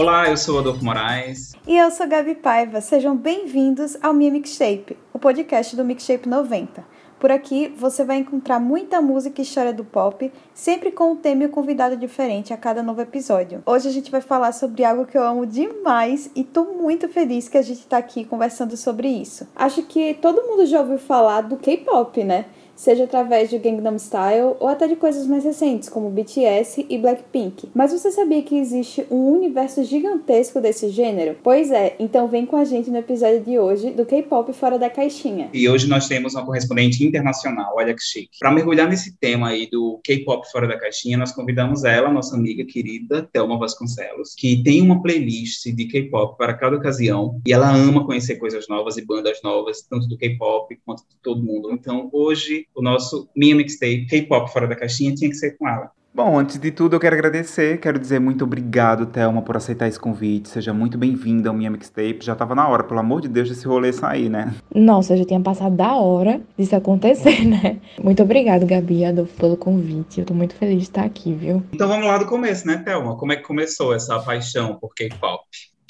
Olá, eu sou Adolfo Moraes. E eu sou Gabi Paiva. Sejam bem-vindos ao Minha Mixtape, o podcast do Mixtape 90. Por aqui você vai encontrar muita música e história do pop, sempre com um tema e um convidado diferente a cada novo episódio. Hoje a gente vai falar sobre algo que eu amo demais e tô muito feliz que a gente tá aqui conversando sobre isso. Acho que todo mundo já ouviu falar do K-pop, né? Seja através de Gangnam Style ou até de coisas mais recentes, como BTS e Blackpink. Mas você sabia que existe um universo gigantesco desse gênero? Pois é, então vem com a gente no episódio de hoje do K-pop fora da caixinha. E hoje nós temos uma correspondente internacional, olha que chique. Para mergulhar nesse tema aí do K-pop fora da caixinha, nós convidamos ela, nossa amiga querida, Thelma Vasconcelos, que tem uma playlist de K-pop para cada ocasião e ela ama conhecer coisas novas e bandas novas, tanto do K-pop quanto de todo mundo. Então, hoje o nosso minha mixtape K-pop fora da caixinha tinha que ser com ela. Bom, antes de tudo, eu quero agradecer, quero dizer muito obrigado, Thelma, por aceitar esse convite. Seja muito bem-vinda ao Minha Mixtape. Já tava na hora, pelo amor de Deus, desse rolê sair, né? Nossa, já tinha passado da hora disso acontecer, né? Muito obrigado, Gabi, Adolfo, pelo convite. Eu tô muito feliz de estar aqui, viu? Então vamos lá do começo, né, Thelma? Como é que começou essa paixão por K-pop?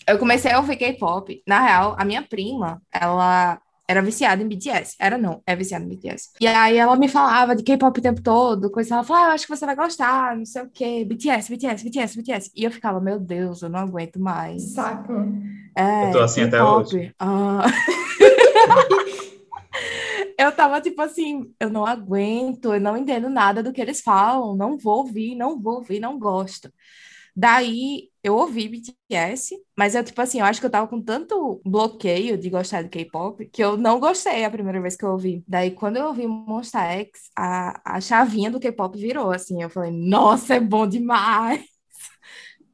Eu comecei a ouvir K-pop. Na real, a minha prima, ela era viciada em BTS. Era não, é viciada em BTS. E aí ela me falava de K-pop o tempo todo, coisa ela falava, ah, eu acho que você vai gostar, não sei o quê, BTS, BTS, BTS, BTS. E eu ficava, meu Deus, eu não aguento mais. Saco. É, eu tô assim até hoje. Ah. eu tava tipo assim, eu não aguento, eu não entendo nada do que eles falam, não vou ouvir, não vou ouvir, não gosto. Daí eu ouvi BTS, mas eu, tipo assim, eu acho que eu tava com tanto bloqueio de gostar de K-pop que eu não gostei a primeira vez que eu ouvi. Daí, quando eu ouvi Monster X, a, a chavinha do K-pop virou, assim. Eu falei, nossa, é bom demais!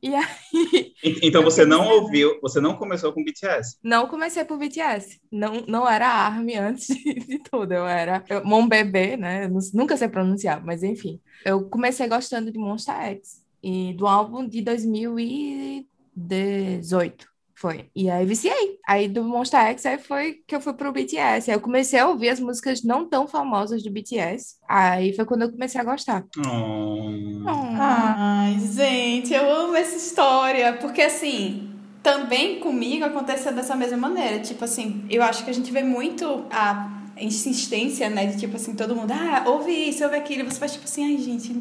E aí. Então você não ouviu, você não começou com BTS? Não comecei por BTS. Não, não era ARMY antes de, de tudo. Eu era Mon Bebê, né? Nunca sei pronunciar, mas enfim. Eu comecei gostando de Monster X e do álbum de 2018. Foi. E aí viciei. Aí do Monster X aí foi que eu fui pro BTS. Aí eu comecei a ouvir as músicas não tão famosas do BTS. Aí foi quando eu comecei a gostar. Oh. Oh. Ai, gente, eu amo essa história. Porque assim, também comigo aconteceu dessa mesma maneira. Tipo assim, eu acho que a gente vê muito a insistência, né? De tipo assim, todo mundo, ah, ouve isso, ouve aquilo. E você faz tipo assim, ai, gente,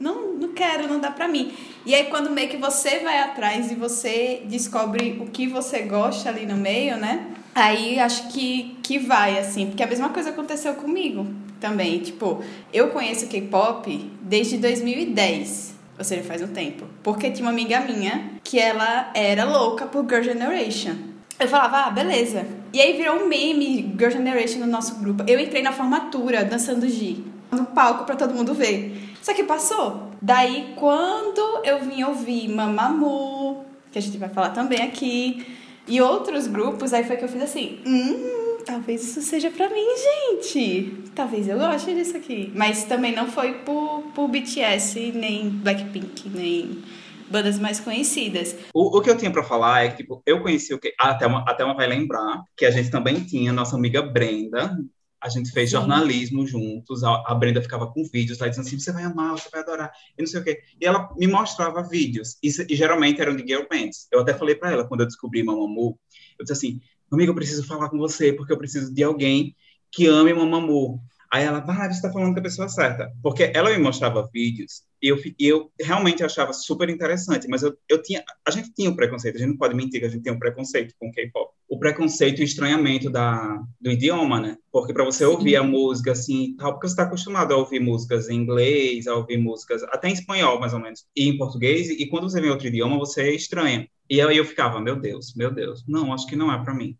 não, não quero, não dá pra mim. E aí, quando meio que você vai atrás e você descobre o que você gosta ali no meio, né? Aí acho que, que vai, assim. Porque a mesma coisa aconteceu comigo também. Tipo, eu conheço K-pop desde 2010. Ou seja, faz um tempo. Porque tinha uma amiga minha que ela era louca por Girl Generation. Eu falava, ah, beleza. E aí virou um meme Girl Generation no nosso grupo. Eu entrei na formatura dançando G no palco para todo mundo ver. Só que passou. Daí, quando eu vim ouvir Mamamoo, que a gente vai falar também aqui, e outros grupos, aí foi que eu fiz assim: hum, talvez isso seja pra mim, gente. Talvez eu goste disso aqui. Mas também não foi por, por BTS, nem Blackpink, nem bandas mais conhecidas. O, o que eu tinha para falar é que, tipo, eu conheci o que. Até uma vai lembrar que a gente também tinha nossa amiga Brenda, a gente fez Sim. jornalismo juntos, a, a, Brenda ficava com vídeos lá dizendo assim, você vai amar, você vai adorar, e não sei o quê. E ela me mostrava vídeos, e, e geralmente eram de girl bands. Eu até falei para ela, quando eu descobri Mamamoo, eu disse assim, amiga, eu preciso falar com você, porque eu preciso de alguém que ame Mamamoo. Aí ela, ah, você está falando com a pessoa certa. Porque ela me mostrava vídeos e eu, eu realmente achava super interessante, mas eu, eu tinha, a gente tinha um preconceito, a gente não pode mentir que a gente tem um preconceito com K-pop. O preconceito e o estranhamento da, do idioma, né? Porque para você Sim. ouvir a música assim, tal, porque você está acostumado a ouvir músicas em inglês, a ouvir músicas até em espanhol, mais ou menos, e em português, e quando você vê outro idioma, você estranha. E aí eu ficava, meu Deus, meu Deus, não, acho que não é para mim.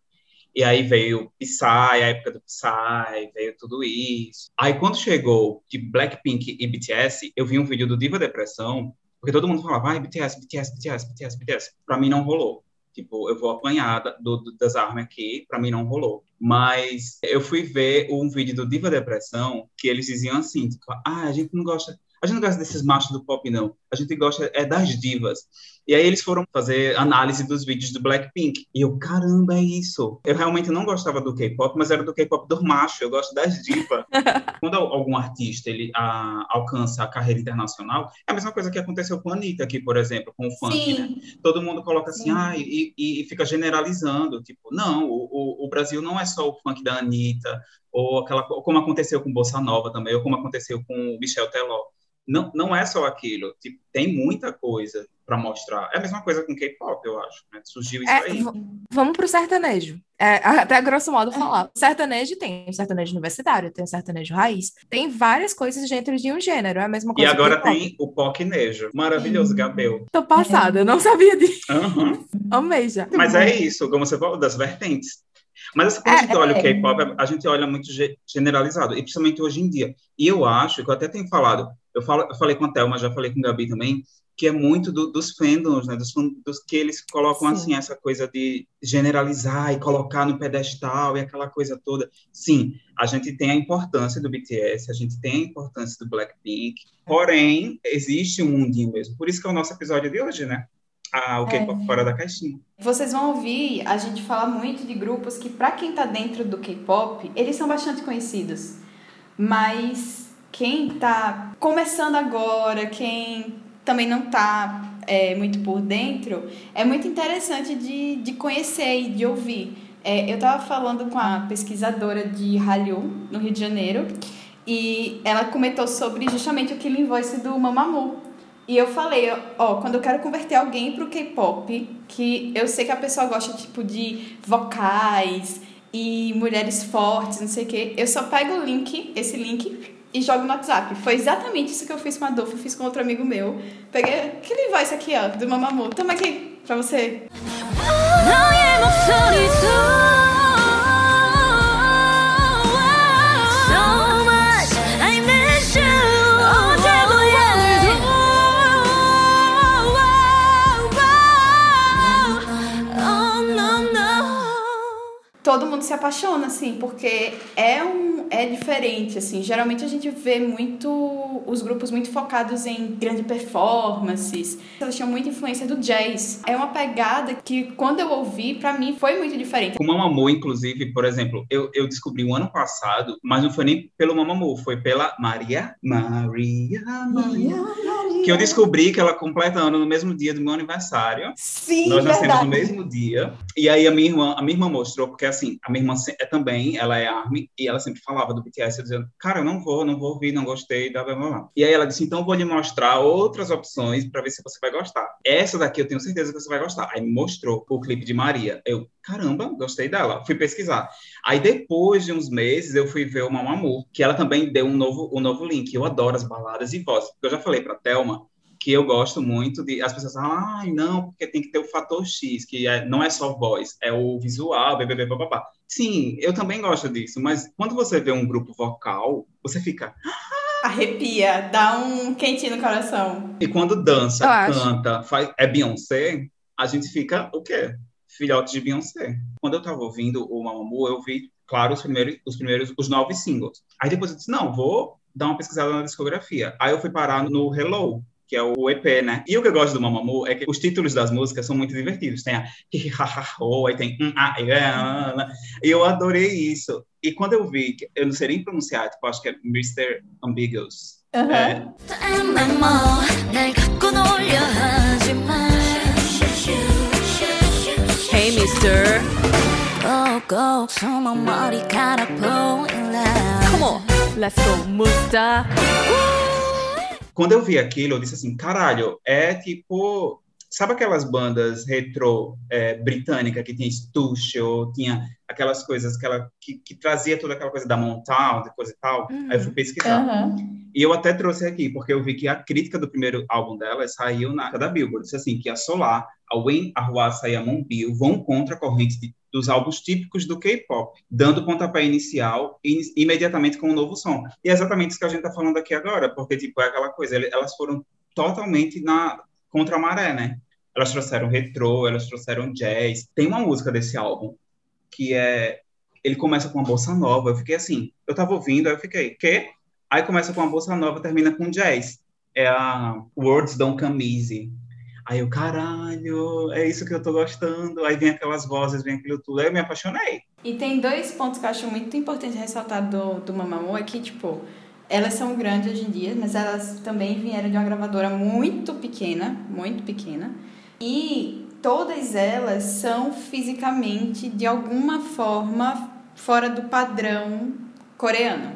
E aí veio Psy, a época do Psy, veio tudo isso. Aí quando chegou de Blackpink e BTS, eu vi um vídeo do Diva Depressão, porque todo mundo falava, vai, BTS, BTS, BTS, BTS, BTS. Pra mim não rolou. Tipo, eu vou apanhar do, do, das armas aqui, pra mim não rolou. Mas eu fui ver um vídeo do Diva Depressão, que eles diziam assim, tipo, ah, a gente não gosta, a gente não gosta desses machos do pop, não. A gente gosta é das divas. E aí eles foram fazer análise dos vídeos do Blackpink. E eu, caramba, é isso. Eu realmente não gostava do K-pop, mas era do K-pop do macho. Eu gosto das divas. Quando algum artista ele a, alcança a carreira internacional, é a mesma coisa que aconteceu com a Anitta aqui, por exemplo, com o funk, né? Todo mundo coloca assim, Sim. ah, e, e- fica generalizando. Tipo, não, o, o- o Brasil não é só o funk da Anitta, ou aquela, como aconteceu com Bossa Nova também, ou como aconteceu com o Michel Teló. Não, não é só aquilo. Tipo, tem muita coisa para mostrar. É a mesma coisa com K-pop, eu acho. Né? Surgiu isso É, aí. vamos pro sertanejo. É, até grosso modo falar. Sertanejo tem o sertanejo universitário, tem o sertanejo raiz. Tem várias coisas dentro de um gênero. É a mesma E coisa agora o pop. tem o Pocnejo. Maravilhoso, Gabel. Tô passada, eu não sabia disso. Aham. Amei já. Mas é isso, como você falou, das vertentes. Mas assim, quando a É, gente olha o é. K-pop, a gente olha muito ge- generalizado, e principalmente hoje em dia. E eu acho, que eu até tenho falado, eu, falo, eu falei com a Thelma, já falei com o Gabi também, que é muito do- dos fandoms, né? Dos, dos que eles colocam, Sim. assim, essa coisa de generalizar e colocar no pedestal e aquela coisa toda. Sim, a gente tem a importância do BTS, a gente tem a importância do Blackpink, porém, existe um mundinho mesmo. Por isso que é o nosso episódio de hoje, né? Ah, o K-pop fora da caixinha. Vocês vão ouvir a gente falar muito de grupos que, pra quem tá dentro do K-pop, eles são bastante conhecidos. Mas quem tá começando agora, quem também não tá é, muito por dentro, é muito interessante de, de conhecer e de ouvir. É, eu tava falando com a pesquisadora de Hallyu, no Rio de Janeiro, e ela comentou sobre justamente o Killing Voice do Mamamoo. E eu falei, ó, quando eu quero converter alguém pro K-pop, que eu sei que a pessoa gosta, tipo, de vocais e mulheres fortes, não sei o quê, eu só pego o link, esse link, e jogo no WhatsApp. Foi exatamente isso que eu fiz com a Adolfo, fiz com outro amigo meu. Peguei aquele voice aqui, ó, do Mamamoo. Toma aqui, pra você. 너의 todo mundo se apaixona, assim, porque é um é diferente, assim. Geralmente a gente vê muito os grupos muito focados em grandes performances. Elas tinham muita influência do jazz. É uma pegada que quando eu ouvi, pra mim foi muito diferente. O Mamamoo, inclusive, por exemplo, eu, eu descobri o ano passado, mas não foi nem pelo Mamamoo, foi pela Maria, Maria, Maria, que eu descobri que ela completa ano no mesmo dia do meu aniversário. Sim, Nós nascemos verdade. no mesmo dia. E aí a minha irmã, a minha irmã mostrou, porque assim, a minha irmã é também, ela é ARMY, e ela sempre falava do BTS, dizendo, cara, eu não vou, não vou ouvir, não gostei, blá, blá, blá. E aí ela disse, então vou lhe mostrar outras opções para ver se você vai gostar. Essa daqui eu tenho certeza que você vai gostar. Aí mostrou o clipe de Maria. Eu, caramba, gostei dela. Fui pesquisar. Aí depois de uns meses eu fui ver o Mamamoo, que ela também deu um novo, um novo link. Eu adoro as baladas e vozes. Porque eu já falei para Thelma que eu gosto muito de. As pessoas falam, ai, não, porque tem que ter o fator X, que é- não é só voz, é o visual, bebê, babá. Sim, eu também gosto disso, mas quando você vê um grupo vocal, você fica. Arrepia, dá um quentinho no coração. E quando dança, Eu acho. canta, faz, é Beyoncé, a gente fica o quê? Filhote de Beyoncé. Quando eu tava ouvindo o Mamamoo, eu vi, claro, os primeiros, os primeiros, os nove singles. Aí depois eu disse, não, vou dar uma pesquisada na discografia. Aí eu fui parar no Hello, que é o EP, né? E o que eu gosto do Mamamoo é que os títulos das músicas são muito divertidos. Tem a Hihihahaho, aí tem hum, ah, e, ah, ah, e eu adorei isso. E quando eu vi, que eu não sei nem pronunciar, tipo, acho que é Mr. Ambiguous. É, 엠만 뭐날 갖고 놀려 하지마 Hey, mister. 꼭꼭 숨어 머리카락 보일라 Come on. Let's go, Musta. quando eu vi aquilo, eu disse assim, caralho, é tipo. Sabe aquelas bandas retrô é, britânica que tinha Stussio, tinha aquelas coisas que, ela, que, que trazia toda aquela coisa da de coisa e tal? Aí eu fui pesquisar. Aham. E eu até trouxe aqui, porque eu vi que a crítica do primeiro álbum dela saiu na da Billboard. Disse assim, que a Solar, a Wen Arwasa e a Monbill vão contra a corrente de- dos álbuns típicos do K-pop, dando pontapé inicial e imediatamente com um novo som. E é exatamente isso que a gente está falando aqui agora, porque tipo, é aquela coisa, elas foram totalmente na contra a maré, né? Elas trouxeram retrô, elas trouxeram jazz. Tem uma música desse álbum que é ele começa com uma bossa nova. Eu fiquei assim, eu tava ouvindo, aí eu fiquei, quê? Aí começa com uma bossa nova, termina com jazz. É a Words Don't Come Easy. Aí eu, caralho, é isso que eu tô gostando. Aí vem aquelas vozes, vem aquilo tudo. Aí eu me apaixonei. E tem dois pontos que eu acho muito importante ressaltar do, do Mamamoo, é que, tipo, elas são grandes hoje em dia, mas elas também vieram de uma gravadora muito pequena, muito pequena. E todas elas são fisicamente, de alguma forma, fora do padrão coreano.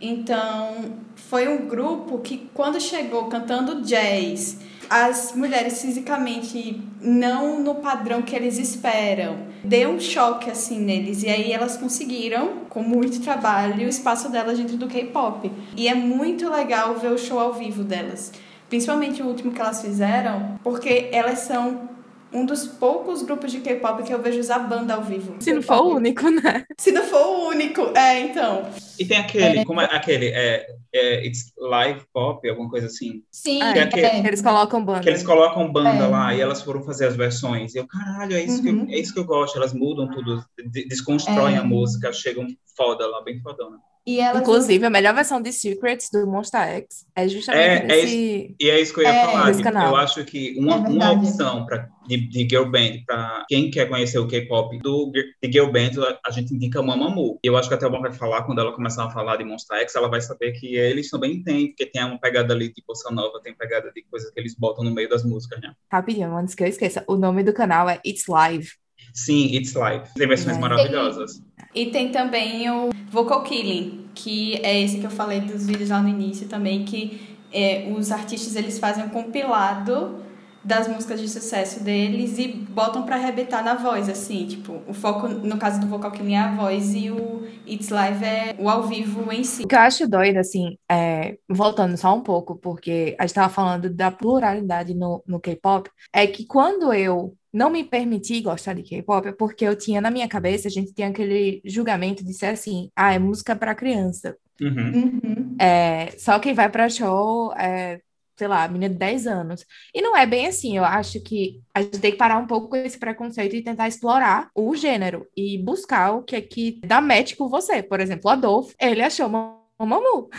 Então, foi um grupo que, quando chegou cantando jazz, as mulheres fisicamente não no padrão que eles esperam, deu um choque assim neles. E aí elas conseguiram, com muito trabalho, o espaço delas dentro do K-pop. E é muito legal ver o show ao vivo delas. Principalmente o último que elas fizeram, porque elas são um dos poucos grupos de K-pop que eu vejo usar banda ao vivo. Se não for o único, né? Se não for o único, é, então. E tem aquele, como é aquele? É, é, It's Live Pop, alguma coisa assim. Sim, Ah, é aquele- é. Eles colocam banda. Que eles colocam banda É. lá e elas foram fazer as versões. E eu, caralho, é isso, Uhum. que, eu, é isso que eu gosto. Elas mudam tudo, de- desconstroem É. a música, chegam foda lá, bem fodona. E Inclusive, a melhor versão de Secrets do Monster X é justamente É, é desse. E é isso que eu ia É, falar. Eu acho que uma, É uma opção pra, de, de girl band, para quem quer conhecer o K-pop do de girl band, a, a gente indica Mamamoo. E eu acho que até o bom vai falar, quando ela começar a falar de Monster X, ela vai saber que eles também têm, porque tem uma pegada ali de bossa nova, tem pegada de coisas que eles botam no meio das músicas, né? Rapidinho, antes que eu esqueça, o nome do canal é It's Live. Sim, It's Live. Tem versões É. maravilhosas. E tem também o Vocal Killing, que é esse que eu falei dos vídeos lá no início também, que é, os artistas eles fazem um compilado das músicas de sucesso deles e botam pra arrebentar na voz, assim, tipo, o foco, no caso do Vocal Killing é a voz e o It's Live é o ao vivo em si. O que eu acho doido, assim, é, voltando só um pouco, porque a gente tava falando da pluralidade no, no K-pop, é que quando eu não me permiti gostar de K-pop, é porque eu tinha na minha cabeça, a gente tinha aquele julgamento de ser assim, ah, é música pra criança. Uhum. Uhum. É, só quem vai pra show é, sei lá, menina de 10 anos. E não é bem assim, eu acho que a gente tem que parar um pouco com esse preconceito e tentar explorar o gênero e buscar o que é que dá match com você. Por exemplo, o Adolfo, ele achou Mamamoo.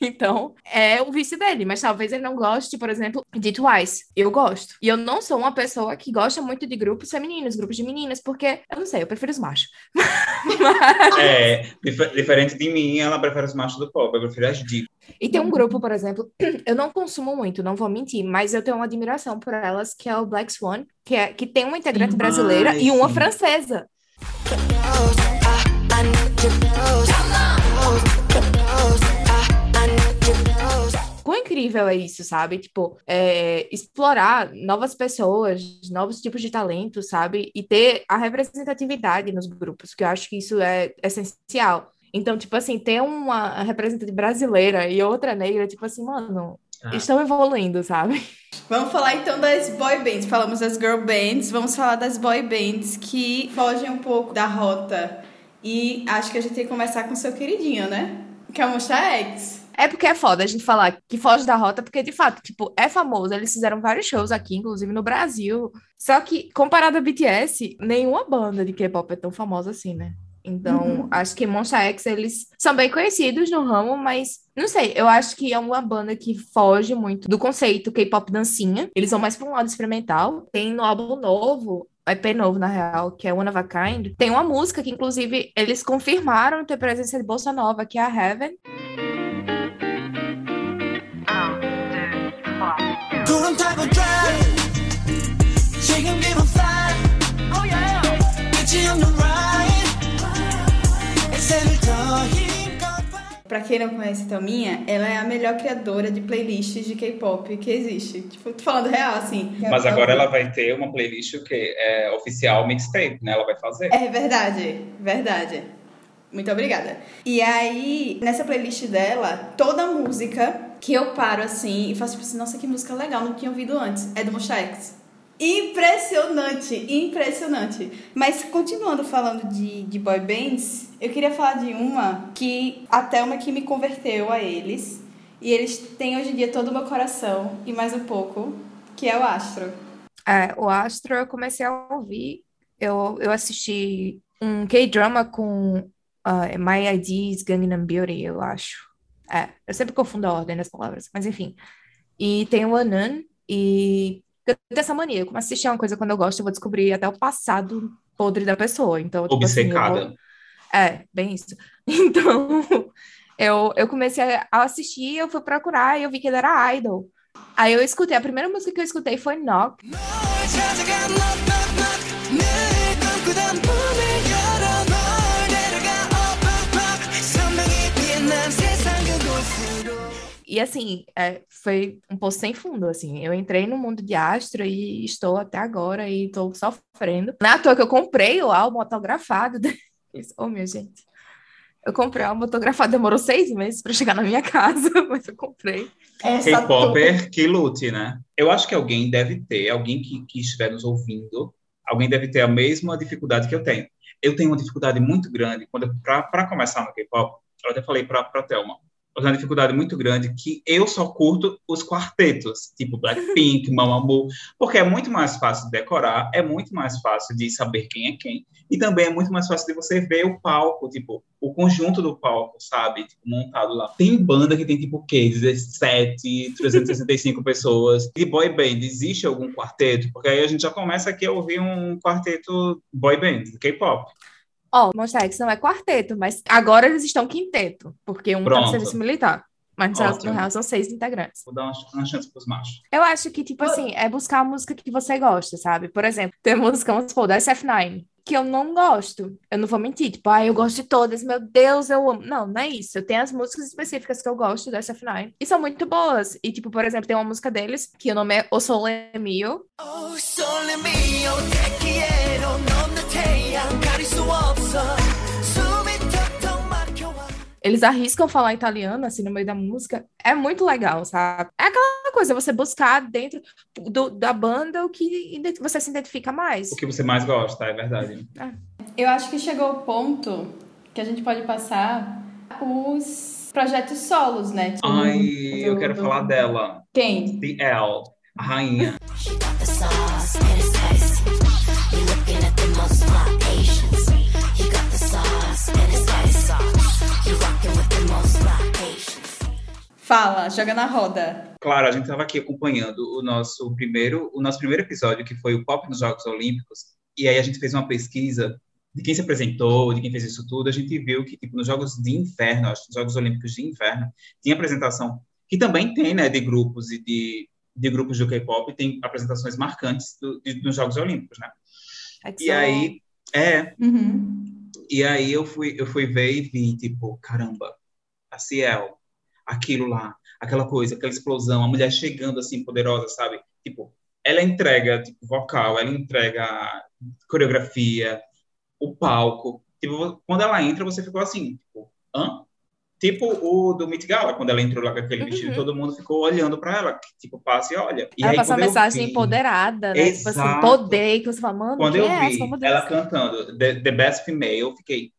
Então, é o vício dele, mas talvez ele não goste, por exemplo, de Twice. Eu gosto. E eu não sou uma pessoa que gosta muito de grupos femininos, grupos de meninas, porque, eu não sei, eu prefiro os machos. É, dif- diferente de mim, ela prefere os machos do pop, eu prefiro as divas. E tem um grupo, por exemplo, eu não consumo muito, não vou mentir, mas eu tenho uma admiração por elas, que é o Black Swan, que, é, que tem uma integrante Sim. brasileira e uma sim. francesa. Quão incrível é isso, sabe? Tipo, é, explorar novas pessoas, novos tipos de talento, sabe? E ter a representatividade nos grupos, que eu acho que isso é essencial. Então, tipo assim, ter uma representante brasileira e outra negra, tipo assim, mano, Ah. estão evoluindo, sabe? Vamos falar então das boy bands. Falamos das girl bands, vamos falar das boy bands que fogem um pouco da rota. E acho que a gente tem que começar com o seu queridinho, né? Que é o Monsta X. É porque é foda a gente falar que foge da rota, porque de fato, tipo, é famoso. Eles fizeram vários shows aqui, inclusive no Brasil. Só que, comparado a BTS, nenhuma banda de K-pop é tão famosa assim, né? Então, acho que Monsta X, eles são bem conhecidos no ramo, mas não sei, eu acho que é uma banda que foge muito do conceito K-pop dancinha. Eles vão mais para um lado experimental. Tem no álbum novo, EP novo, na real, que é One of a Kind. Tem uma música que, inclusive, eles confirmaram ter presença de Bolsa Nova, que é a Heaven. Pra quem não conhece Thelminha, ela é a melhor criadora de playlists de K-pop que existe. Tipo, tô falando real, assim. Mas agora ela vai ter uma playlist que é oficial mixtape, né? Ela vai fazer. É verdade, verdade. Muito obrigada. E aí, nessa playlist dela, toda música que eu paro assim e faço tipo assim, nossa, que música legal, não tinha ouvido antes, é do Monsta X. Impressionante, impressionante. Mas continuando falando de, de boy bands, eu queria falar de uma que a Thelma que me converteu a eles. E eles têm hoje em dia todo o meu coração e mais um pouco, que é o Astro. É, o Astro eu comecei a ouvir. Eu, eu assisti um K-drama com ah, My ID's Gangnam Beauty, eu acho. É, eu sempre confundo a ordem das palavras, mas enfim. E tem o Anan, e Eu tenho essa mania, eu começo a assistir uma coisa quando eu gosto, eu vou descobrir até o passado podre da pessoa. Então, tipo assim, eu vou- Obcecada. É, bem isso. Então, eu, eu comecei a assistir, eu fui procurar e eu vi que ele era idol. Aí eu escutei, a primeira música que eu escutei foi Knock. 널 E assim, é, foi um poço sem fundo, assim. Eu entrei no mundo de Astro e estou até agora e estou sofrendo. Não é toa que eu comprei o álbum autografado deles. Oh, minha gente. Eu comprei o álbum autografado, demorou seis meses para chegar na minha casa, mas eu comprei. Essa K-Popper que lute, né? Eu acho que alguém deve ter, alguém que, que estiver nos ouvindo, alguém deve ter a mesma dificuldade que eu tenho. Eu tenho uma dificuldade muito grande quando para começar no K-pop. Eu até falei para para Thelma. Tenho uma dificuldade muito grande que eu só curto os quartetos, tipo Blackpink, Mamamoo, porque é muito mais fácil de decorar, é muito mais fácil de saber quem é quem, e também é muito mais fácil de você ver o palco, tipo, o conjunto do palco, sabe? Tipo, montado lá. Tem banda que tem, tipo, o quê? 17, 365 pessoas. E boy band, existe algum quarteto? Porque aí a gente já começa aqui a ouvir um quarteto boy band, K-pop. Ó, Monsta X não é quarteto, mas agora eles estão quinteto, porque um tá no Pronto. serviço militar. Mas no real- Ótimo. no real são seis integrantes. Vou dar uma, uma chance pros machos. Eu acho que, tipo assim, é buscar a música que você gosta, sabe? Por exemplo, tem música, vamos supor, da SF9, que eu não gosto. Eu não vou mentir, tipo, ah, eu gosto de todas, meu Deus, eu amo. Não, não é isso. Eu tenho as músicas específicas que eu gosto da SF9 e são muito boas. E, tipo, por exemplo, tem uma música deles que o nome é O Sole Mio. Oh sole mio te quiero 넌 eles arriscam falar italiano, assim, no meio da música. É muito legal, sabe? É aquela coisa, você buscar dentro do, da banda o que você se identifica mais. O que você mais gosta, é verdade. É. Eu acho que chegou o ponto que a gente pode passar os projetos solos, né? Tipo, Ai, do, eu quero do... falar dela. Quem? The L, a rainha. Fala, joga na roda. Claro, a gente estava aqui acompanhando o nosso primeiro, o nosso primeiro episódio, que foi o Pop nos Jogos Olímpicos, e aí a gente fez uma pesquisa de quem se apresentou, de quem fez isso tudo, a gente viu que, tipo, nos Jogos de Inverno, nos Jogos Olímpicos de Inverno, tinha apresentação, que também tem, né, de grupos e de, de grupos do K-pop, tem apresentações marcantes do, de, nos Jogos Olímpicos, né? E aí, é, Uhum. e aí eu fui, eu fui ver e vi, tipo, caramba, a Ciel, aquilo lá, aquela coisa, aquela explosão, a mulher chegando assim, poderosa, sabe? Tipo, ela entrega, tipo, vocal, ela entrega coreografia, o palco. Tipo, quando ela entra, você ficou assim, tipo, hã? Tipo o do Met Gala, quando ela entrou lá com aquele vestido, Uhum. todo mundo ficou olhando pra ela, tipo, passa e olha. E Ela aí, passa uma mensagem vi- empoderada, né? Tipo assim, Exato. poder, que você fala, mano, quando eu é essa? vi Deus. ela cantando The, The Best Female, eu fiquei,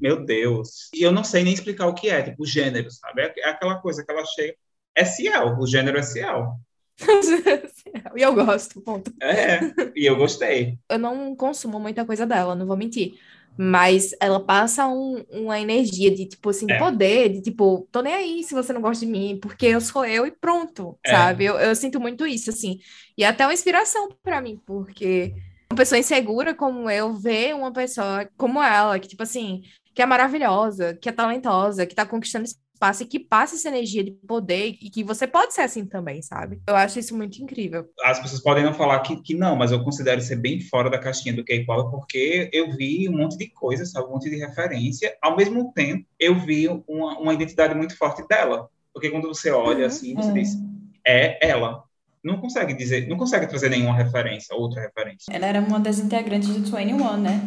meu Deus. E eu não sei nem explicar o que é, tipo, o gênero, sabe? É é aquela coisa que ela chega. É Ciel, o gênero é Ciel. e eu gosto, ponto. É, e eu gostei. Eu não consumo muita coisa dela, não vou mentir. Mas ela passa um- uma energia de, tipo assim, É. poder, de tipo, tô nem aí se você não gosta de mim, porque eu sou eu e pronto, É. sabe? Eu, eu sinto muito isso, assim. E é até uma inspiração pra mim, porque uma pessoa insegura como eu vê uma pessoa como ela, que, tipo assim, que é maravilhosa, que é talentosa, que tá conquistando espaço e que passa essa energia de poder e que você pode ser assim também, sabe? Eu acho isso muito incrível. As pessoas podem não falar que, que não, mas eu considero ser bem fora da caixinha do K-pop, porque eu vi um monte de coisas, sabe? Um monte de referência. Ao mesmo tempo, eu vi uma, uma identidade muito forte dela. Porque quando você olha Uhum. assim, você É. diz, é ela. Não consegue dizer, não consegue trazer nenhuma referência, outra referência. Ela era uma das integrantes do 21, né?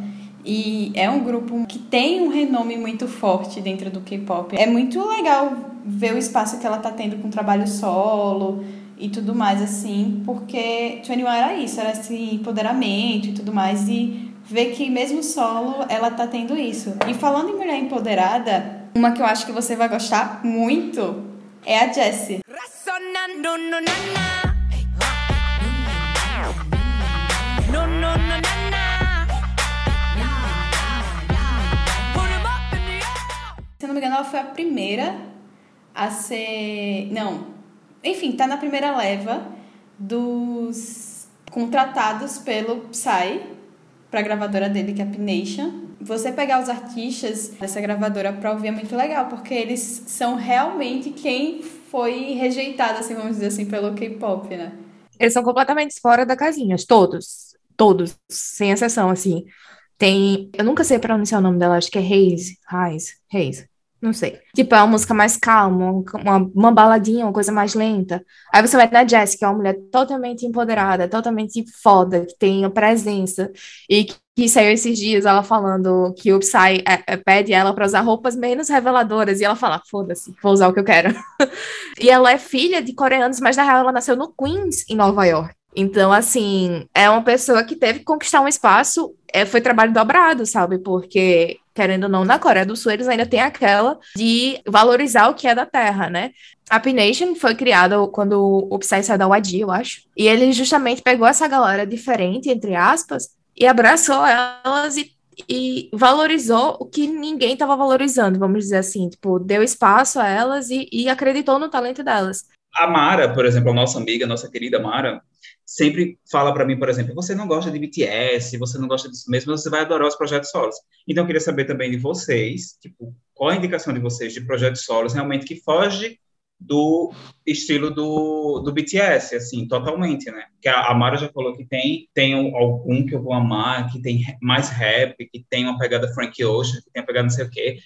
E é um grupo que tem um renome muito forte dentro do K-pop. É muito legal ver o espaço que ela tá tendo com trabalho solo e tudo mais, assim, porque 21 era isso, era esse empoderamento e tudo mais. E ver que mesmo solo ela tá tendo isso. E falando em mulher empoderada, uma que eu acho que você vai gostar muito é a Jessie. Não me engano, ela foi a primeira a ser. Não. Enfim, tá na primeira leva dos contratados pelo Psy para a gravadora dele, que é a P-Nation. Você pegar os artistas dessa gravadora para ouvir é muito legal, porque eles são realmente quem foi rejeitado, assim, vamos dizer assim, pelo K-pop, né? Eles são completamente fora da casinha, todos. Todos, sem exceção, assim. Tem. Eu nunca sei pronunciar o nome dela, acho que é Reis. Reis. Reis. Não sei. Tipo, é uma música mais calma, uma, uma baladinha, uma coisa mais lenta. Aí você vai na Jessie, que é uma mulher totalmente empoderada, totalmente foda, que tem a presença. E que, que saiu esses dias ela falando que o Psy é, é, pede ela para usar roupas menos reveladoras. E ela fala: foda-se, vou usar o que eu quero. e ela é filha de coreanos, mas na real ela nasceu no Queens, em Nova York. Então, assim, é uma pessoa que teve que conquistar um espaço, é, foi trabalho dobrado, sabe? Porque, querendo ou não, na Coreia do Sul eles ainda têm aquela de valorizar o que é da terra, né? A P-Nation foi criada quando o Psy saiu da YG, eu acho. E ele justamente pegou essa galera diferente, entre aspas, e abraçou elas e, e valorizou o que ninguém estava valorizando, vamos dizer assim. Tipo, deu espaço a elas e, e acreditou no talento delas. A Mara, por exemplo, a nossa amiga, a nossa querida Mara, sempre fala para mim, por exemplo, você não gosta de BTS, você não gosta disso mesmo, você vai adorar os projetos solos. Então, eu queria saber também de vocês, tipo, qual a indicação de vocês de projetos solos realmente que foge do estilo do, do BTS, assim, totalmente, né? Que a, a Mara já falou que tem, tem um- algum que eu vou amar, que tem mais rap, que tem uma pegada Frank Ocean, que tem uma pegada não sei o quê.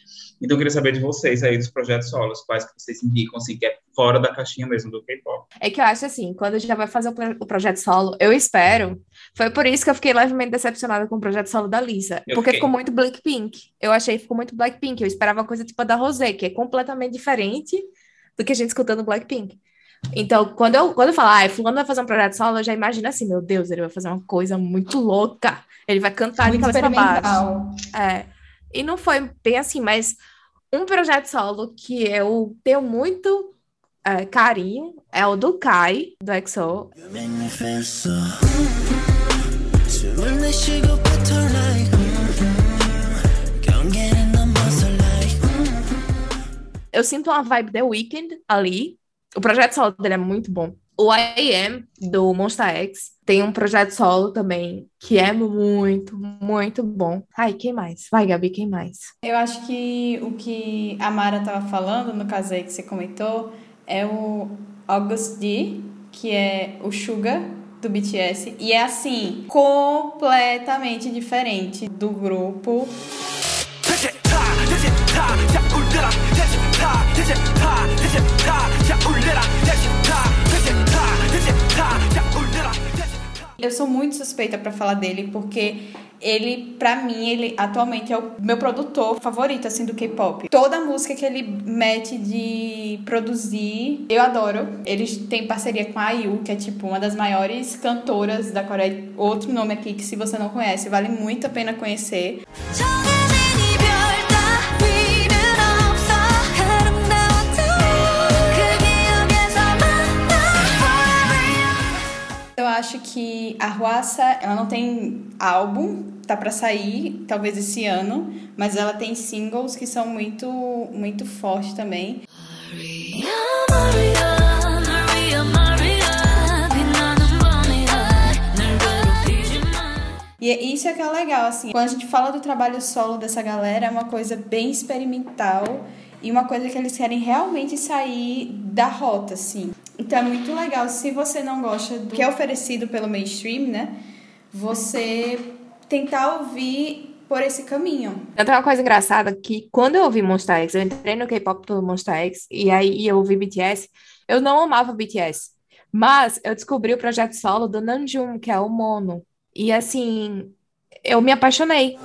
Então, eu queria saber de vocês aí, dos projetos solos, quais que vocês indicam, assim, que é fora da caixinha mesmo do K-pop. É que eu acho assim, quando já vai fazer o, o projeto solo, eu espero. Foi por isso que eu fiquei levemente decepcionada com o projeto solo da Lisa. Eu porque fiquei. ficou muito Blackpink. Eu achei que ficou muito Blackpink. Eu esperava uma coisa tipo a da Rosé, que é completamente diferente do que a gente escutando Blackpink. Então, quando eu, quando eu falo, ah, fulano vai fazer um projeto solo, eu já imagino assim, meu Deus, ele vai fazer uma coisa muito louca. Ele vai cantar de Muito cabeça pra baixo. experimental. É. E não foi bem assim, mas um projeto solo que eu tenho muito é, carinho é o do Kai, do EXO. You Eu sinto uma vibe The Weeknd ali. O projeto solo dele é muito bom. O I Am, do Monsta X, tem um projeto solo também que é muito, muito bom. Ai, quem mais? Vai, Gabi, quem mais? Eu acho que o que a Mara estava falando, no caso aí que você comentou, é o August D, que é o Suga do BTS. E é assim, completamente diferente do grupo. Eu sou muito suspeita pra falar dele porque ele, pra mim, ele atualmente é o meu produtor favorito assim do K-pop. Toda música que ele mete de produzir, eu adoro. Eles têm parceria com a IU, que é tipo uma das maiores cantoras da Coreia. Outro nome aqui que se você não conhece, vale muito a pena conhecer. acho que a Ruaça, ela não tem álbum, tá para sair talvez esse ano, mas ela tem singles que são muito muito fortes também. Maria, Maria, Maria, Maria. E é isso é que é legal, assim. Quando a gente fala do trabalho solo dessa galera, é uma coisa bem experimental e uma coisa que eles querem realmente sair da rota, assim. Então é muito legal, se você não gosta do que é oferecido pelo mainstream, né, você tentar ouvir por esse caminho. Tenho uma coisa engraçada que quando eu ouvi Monsta X, eu entrei no K-pop pelo Monsta X e aí eu ouvi BTS, eu não amava BTS, mas eu descobri o projeto solo do Namjoon, que é o Mono. E assim, eu me apaixonei.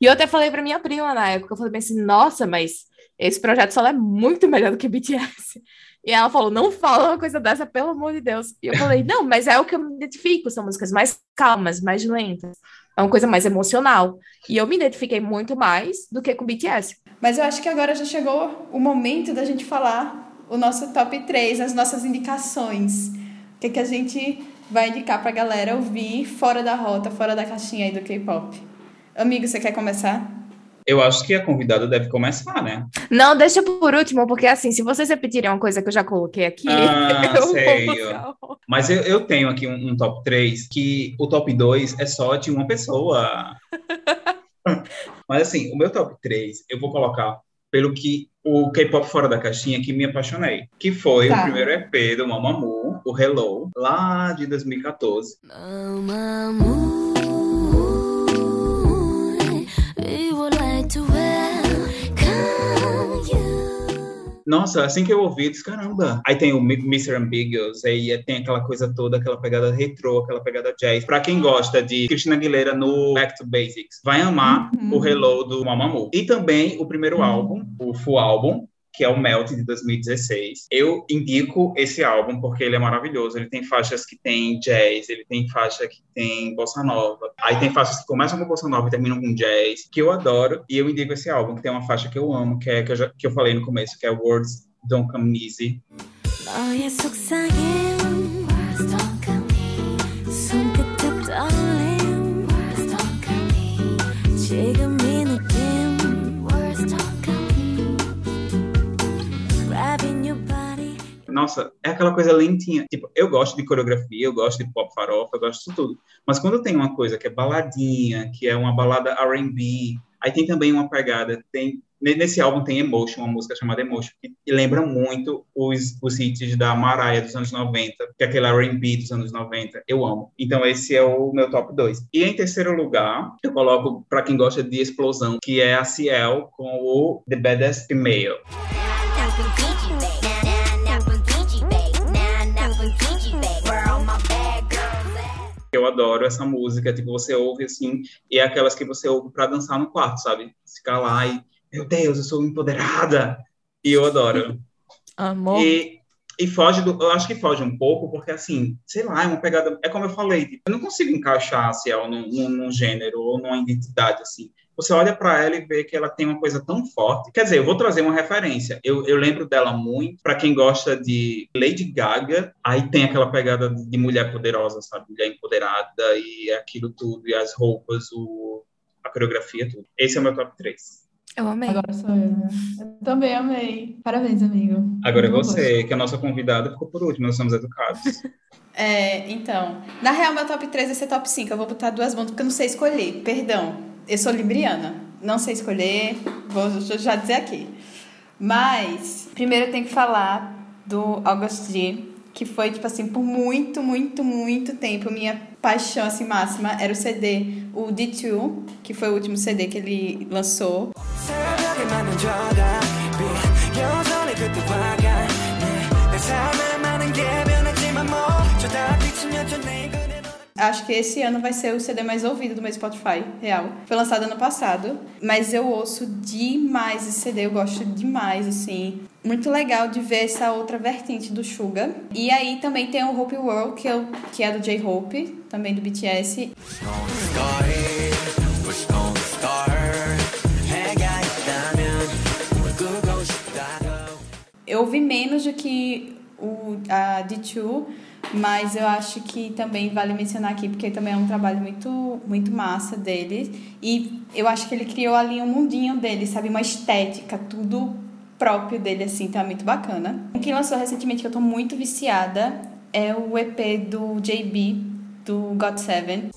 E eu até falei pra minha prima na época, eu falei assim, nossa, mas esse projeto solo é muito melhor do que BTS. E ela falou, não fala uma coisa dessa, pelo amor de Deus. E eu falei, não, mas é o que eu me identifico, são músicas mais calmas, mais lentas. É uma coisa mais emocional. E eu me identifiquei muito mais do que com BTS. Mas eu acho que agora já chegou o momento da gente falar o nosso top 3, as nossas indicações. O que, que a gente vai indicar pra galera ouvir fora da rota, fora da caixinha aí do K-pop. Amigo, você quer começar? Eu acho que a convidada deve começar, né? Não, deixa por último, porque assim, se vocês repetirem uma coisa que eu já coloquei aqui, Ah, eu sei. vou Mas eu, eu tenho aqui um, um top 3, que o top 2 é só de uma pessoa. Mas assim, o meu top 3, eu vou colocar pelo que o K-pop fora da caixinha que me apaixonei. Que foi Tá. o primeiro EP do Mamamoo, o Hello, lá de 2014. Mamamoo, Nossa, assim que eu ouvi, disse, caramba. Aí tem o Mr. Ambiguous, aí tem aquela coisa toda, aquela pegada retrô, aquela pegada jazz. Pra quem gosta de Christina Aguilera no Back to Basics, vai amar Uhum. o Hello do Mamamoo. E também o primeiro álbum, o full álbum, que é o Melt de 2016. Eu indico esse álbum porque ele é maravilhoso. Ele tem faixas que tem jazz, ele tem faixa que tem bossa nova. Aí tem faixas que começam com bossa nova e terminam com jazz, que eu adoro. E eu indico esse álbum, que tem uma faixa que eu amo, que é que eu, já- que eu falei no começo, que é Words Don't Come Easy. 너 Nossa, é aquela coisa lentinha. Tipo, eu gosto de coreografia, eu gosto de pop farofa, eu gosto disso tudo. Mas quando tem uma coisa que é baladinha, que é uma balada R&B, aí tem também uma pegada, tem nesse álbum tem Emotion, uma música chamada Emotion, que lembra muito os, os hits da Mariah dos anos 90, que é aquele R&B dos anos 90. Eu amo. Então esse é o meu top 2. E em terceiro lugar, eu coloco para quem gosta de explosão, que é a Ciel com o The Baddest Female. Adoro essa música, tipo, você ouve assim, e é aquelas que você ouve pra dançar no quarto, sabe? Ficar lá e, meu Deus, eu sou empoderada! E eu adoro. Amor. E, e foge do. Eu acho que foge um pouco, porque assim, sei lá, é uma pegada. É como eu falei, tipo, eu não consigo encaixar a Ciel num, num, num gênero ou numa identidade assim. Você olha para ela e vê que ela tem uma coisa tão forte. Quer dizer, eu vou trazer uma referência. Eu, eu lembro dela muito. Para quem gosta de Lady Gaga, aí tem aquela pegada de mulher poderosa, sabe? Mulher empoderada e aquilo tudo, e as roupas, o, a coreografia, tudo. Esse é o meu top 3. Eu amei. Agora sou eu, né? Eu também amei. Parabéns, amigo. Agora é você, que a nossa convidada ficou por último, nós somos educados. É, então, na real, meu top 3 vai ser top 5. Eu vou botar duas bandas porque eu não sei escolher. Perdão, eu sou libriana. Não sei escolher, vou já dizer aqui. Mas, primeiro eu tenho que falar do August que foi, tipo assim, por muito, muito, muito tempo, minha paixão, assim, máxima era o CD, o D2, que foi o último CD que ele lançou. Acho que esse ano vai ser o CD mais ouvido do meu Spotify, real. Foi lançado ano passado, mas eu ouço demais esse CD, eu gosto demais, assim. Muito legal de ver essa outra vertente do Suga. E aí também tem o Hope World, que, eu, que é do J-Hope, também do BTS. Eu ouvi menos do que o, a D2, mas eu acho que também vale mencionar aqui, porque também é um trabalho muito, muito massa dele. E eu acho que ele criou ali um mundinho dele, sabe? Uma estética, tudo próprio dele, assim, então é muito bacana. O que lançou recentemente, que eu tô muito viciada, é o EP do JB, do GOT7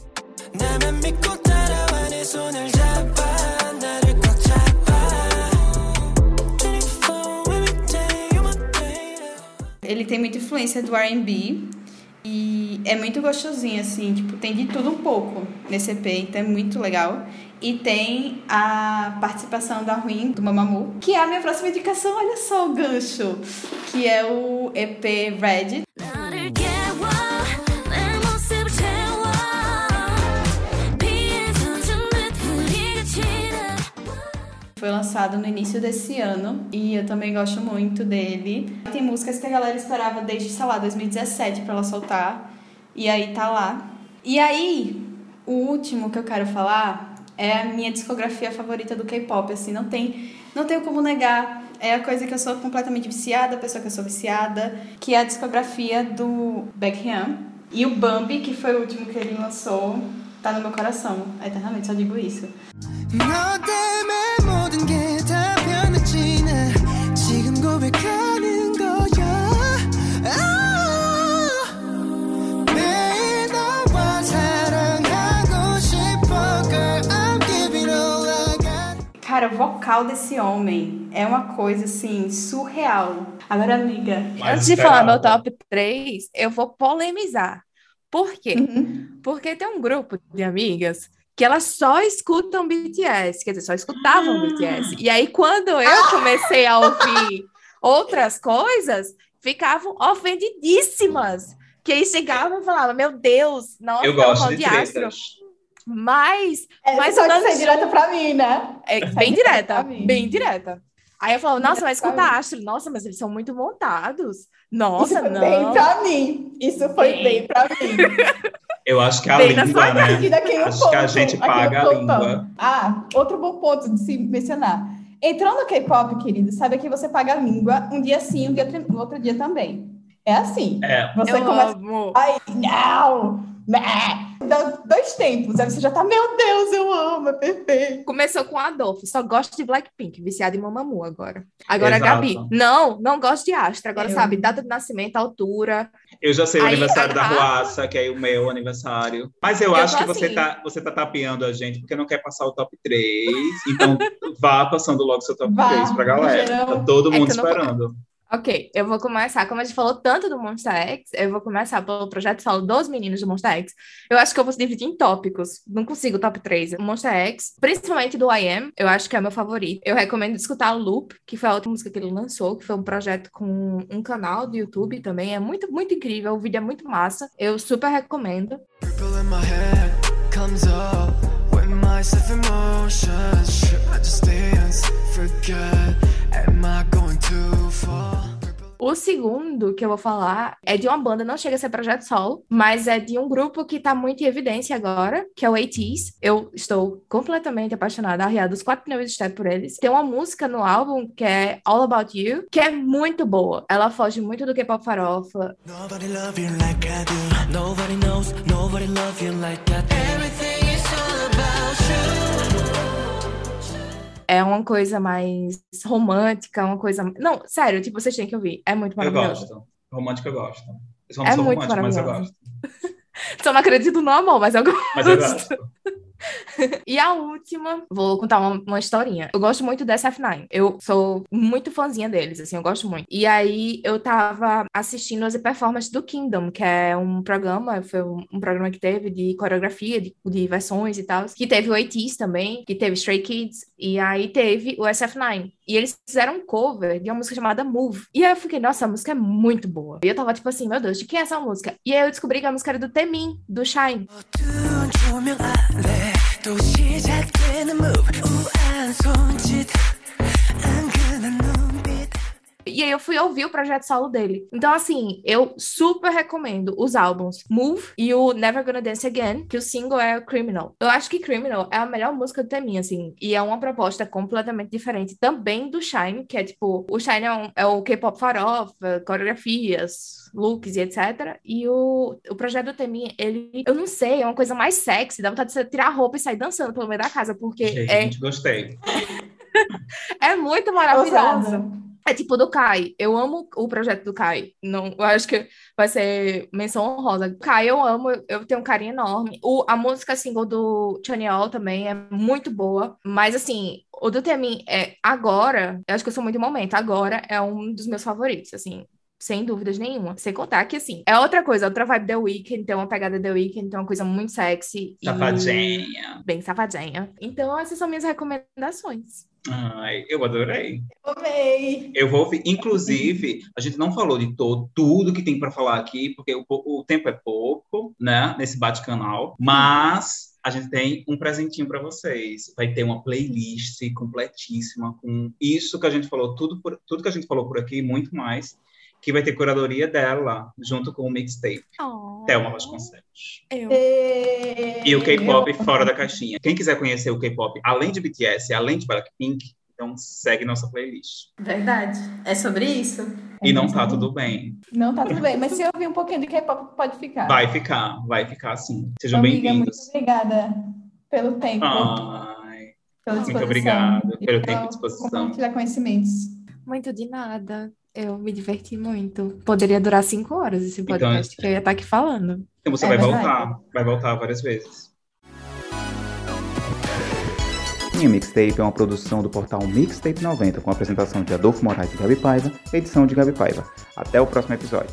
Ele tem muita influência do R&B, é muito gostosinho, assim, tipo, tem de tudo um pouco nesse EP, então é muito legal. E tem a participação da Ruim, do Mamamoo, que é a minha próxima indicação, olha só o gancho, que é o EP Red. foi lançado no início desse ano e eu também gosto muito dele. Tem músicas que a galera esperava desde, sei lá, 2017 para ela soltar. E aí tá lá. E aí, o último que eu quero falar é a minha discografia favorita do K-pop, assim, não tem, não tenho como negar. É a coisa que eu sou completamente viciada, a pessoa que eu sou viciada, que é a discografia do Baekhyun. E o Bambi, que foi o último que ele lançou, tá no meu coração, eternamente, só digo isso. 너 vocal desse homem é uma coisa assim surreal. Agora, amiga, Mais Antes de falar meu top 3, eu vou polemizar. Por quê? uhum. Porque tem um grupo de amigas que elas só escutam BTS, quer dizer, só escutavam BTS. E aí, quando eu comecei a ouvir outras coisas, ficavam ofendidíssimas. Que aí chegavam e falavam, meu Deus, nossa, Eu é um gosto de de astro. tretas. Mas É, Mas só que Namjoon- sai direto pra mim, né? é bem direta, bem direta. Aí eu falava, nossa, mas escuta astro, nossa, mas eles são muito montados. Isso Nossa, foi bem não. pra mim. Isso foi Bem. bem pra mim. Eu acho que a Bem língua, né? Acho que a ponto, gente paga a língua. Ah, outro bom ponto de se mencionar. Entrou no K-pop, querido, sabe que você paga a língua um dia sim, um dia no outro dia também. É assim. É, Você Eu começa. amo. Ai, não! Né? Dá dois tempos. Aí você já tá, meu Deus, eu amo, é perfeito. Começou com Adolfo, só gosto de Blackpink, viciado em Mamamoo agora. Agora, Exato. Gabi, não, não gosto de Astra. Agora, Eu. sabe, data de nascimento, altura. eu já sei o Aí, aniversário da a Ruaça, que é o meu aniversário. Mas eu, Eu acho que você assim. tá, você tá tapeando a gente porque não quer passar o top 3. Então, vá passando logo seu top Vá, 3 pra galera. geral. Tá todo É mundo que eu não- esperando. Ok, eu vou começar. Como a gente falou tanto do Monster X, eu vou começar pelo projeto solo dos meninos do Monster X. Eu acho que eu vou dividir em tópicos. Não consigo top 3. O Monster X, principalmente do I Am, eu acho que é meu favorito. Eu recomendo escutar Loop, que foi a outra música que ele lançou, que foi um projeto com um canal do YouTube também. É muito, muito incrível. O vídeo é muito massa. Eu super recomendo. Am I going too far? O segundo que eu vou falar é de uma banda, não chega a ser projeto solo, mas é de um grupo que tá muito em evidência agora, que é o ATEEZ. Eu estou completamente apaixonada, arriada os quatro pneus de step por eles. Tem uma música no álbum que é All About You, que é muito boa. Ela foge muito do K-pop farofa. Nobody love you like I do. Nobody knows, nobody love you like that. Everything is all about you. É uma coisa mais romântica, uma coisa... Não, sério, tipo, vocês têm que ouvir. É muito Eu maravilhoso. gosto. Romântica eu gosto. Eu É não sou muito eu maravilhoso. gosto. Só não acredito no amor, mas eu gosto. Mas eu gosto. E a última, vou contar uma, uma historinha. Eu gosto muito da SF9. Eu sou muito fãzinha deles, assim, eu gosto muito. E aí eu tava assistindo as performances do Kingdom, que é um programa, foi um, um programa que teve de coreografia, de, de versões e tal. Que teve o ATEEZ também, que teve Stray Kids, e aí teve o SF9. E eles fizeram um cover de uma música chamada Move. E aí eu fiquei, nossa, a música é muito boa. E eu tava tipo assim, meu Deus, de quem é essa música? E aí eu descobri que a música era do Temin, do Shine. E aí eu fui ouvir o projeto solo dele. Então, assim, eu super recomendo os álbuns Move e o Never Gonna Dance Again, que o single é o Criminal. Eu acho que Criminal é a melhor música do Temin, assim, e é uma proposta completamente diferente também do Shine, que é tipo, o Shine é, um- é o K-pop farofa, coreografias, looks e etc. E o, o projeto do Temin, ele, eu não sei, é uma coisa mais sexy, dá vontade de você tirar a roupa e sair dançando pelo meio da casa, porque é, Gente, gostei. é muito maravilhoso. Ousado. É tipo do Kai. Eu amo o projeto do Kai. Não, eu acho que vai ser menção honrosa. Kai eu amo, eu- tenho um carinho enorme. O, a música single do Chanyeol também é muito boa. Mas assim, o do Temin é agora, eu acho que eu sou muito em momento. Agora é um dos meus favoritos, assim. Sem dúvidas nenhuma. Sem contar que, assim, é outra coisa, outra vibe The Weeknd, tem uma pegada The Weeknd, tem uma coisa muito sexy. e Safadinha. Bem safadinha. Então, essas são minhas recomendações. Ai, eu adorei. Amei. Eu vou ouvir. Inclusive, a gente não falou de todo, tudo que tem para falar aqui, porque o, o tempo é pouco, né? Nesse bate-canal. Mas a gente tem um presentinho para vocês. Vai ter uma playlist completíssima com isso que a gente falou, tudo, por, tudo que a gente falou por aqui e muito mais. Que vai ter curadoria dela, junto com o mixtape. Oh, Thelma Vasconcelos. eu. E o K-pop fora da caixinha. Quem quiser conhecer o K-pop além de BTS, além de Blackpink, então segue nossa playlist. Verdade. É sobre isso? E não tá tudo bem. Não tá tudo bem, mas se eu ouvir um pouquinho de K-pop, pode ficar. Vai ficar, vai ficar sim. Sejam Amiga, muito bem-vindos. obrigada pelo tempo, Ai, pela muito obrigado e pelo pela- tempo e disposição. compartilhar conhecimentos. Muito de nada. Eu me diverti muito. Poderia durar cinco horas esse Então, podcast que eu ia estar aqui falando. então você É vai verdade. voltar, vai voltar várias vezes. Minha Mixtape é uma produção do portal Mixtape 90 com a apresentação de Adolfo Moraes e Gabi Paiva, edição de Gabi Paiva. Até o próximo episódio.